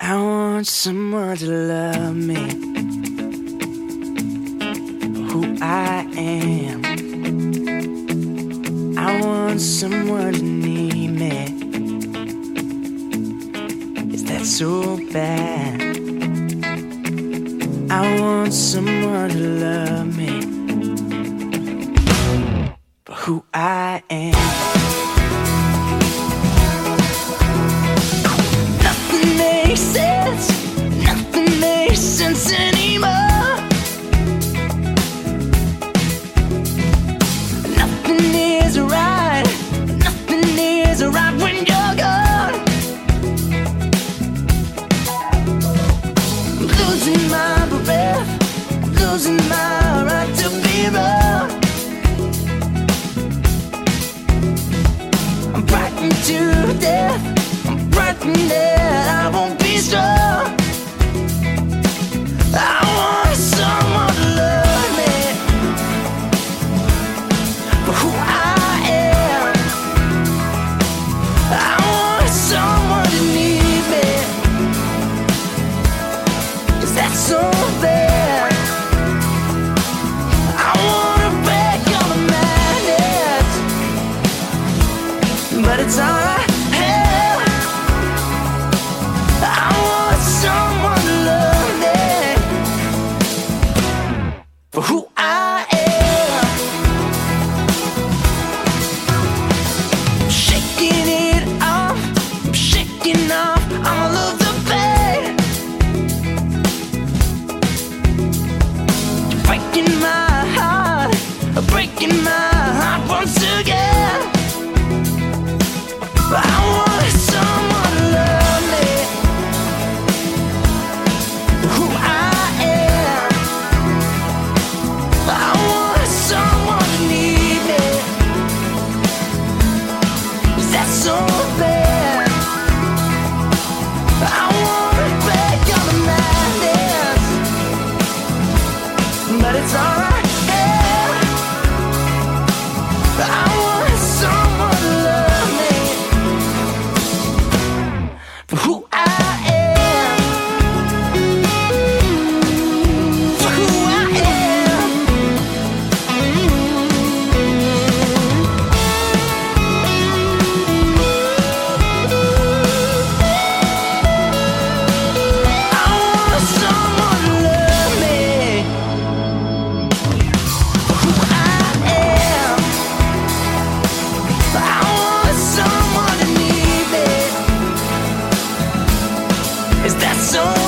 I want someone to love me who I am. I want someone to need me. Is that so bad? I want someone to love me. when you're gone. I'm losing my breath, losing my right to be wrong. I'm frightened to death, I'm frightened. so it's alright. so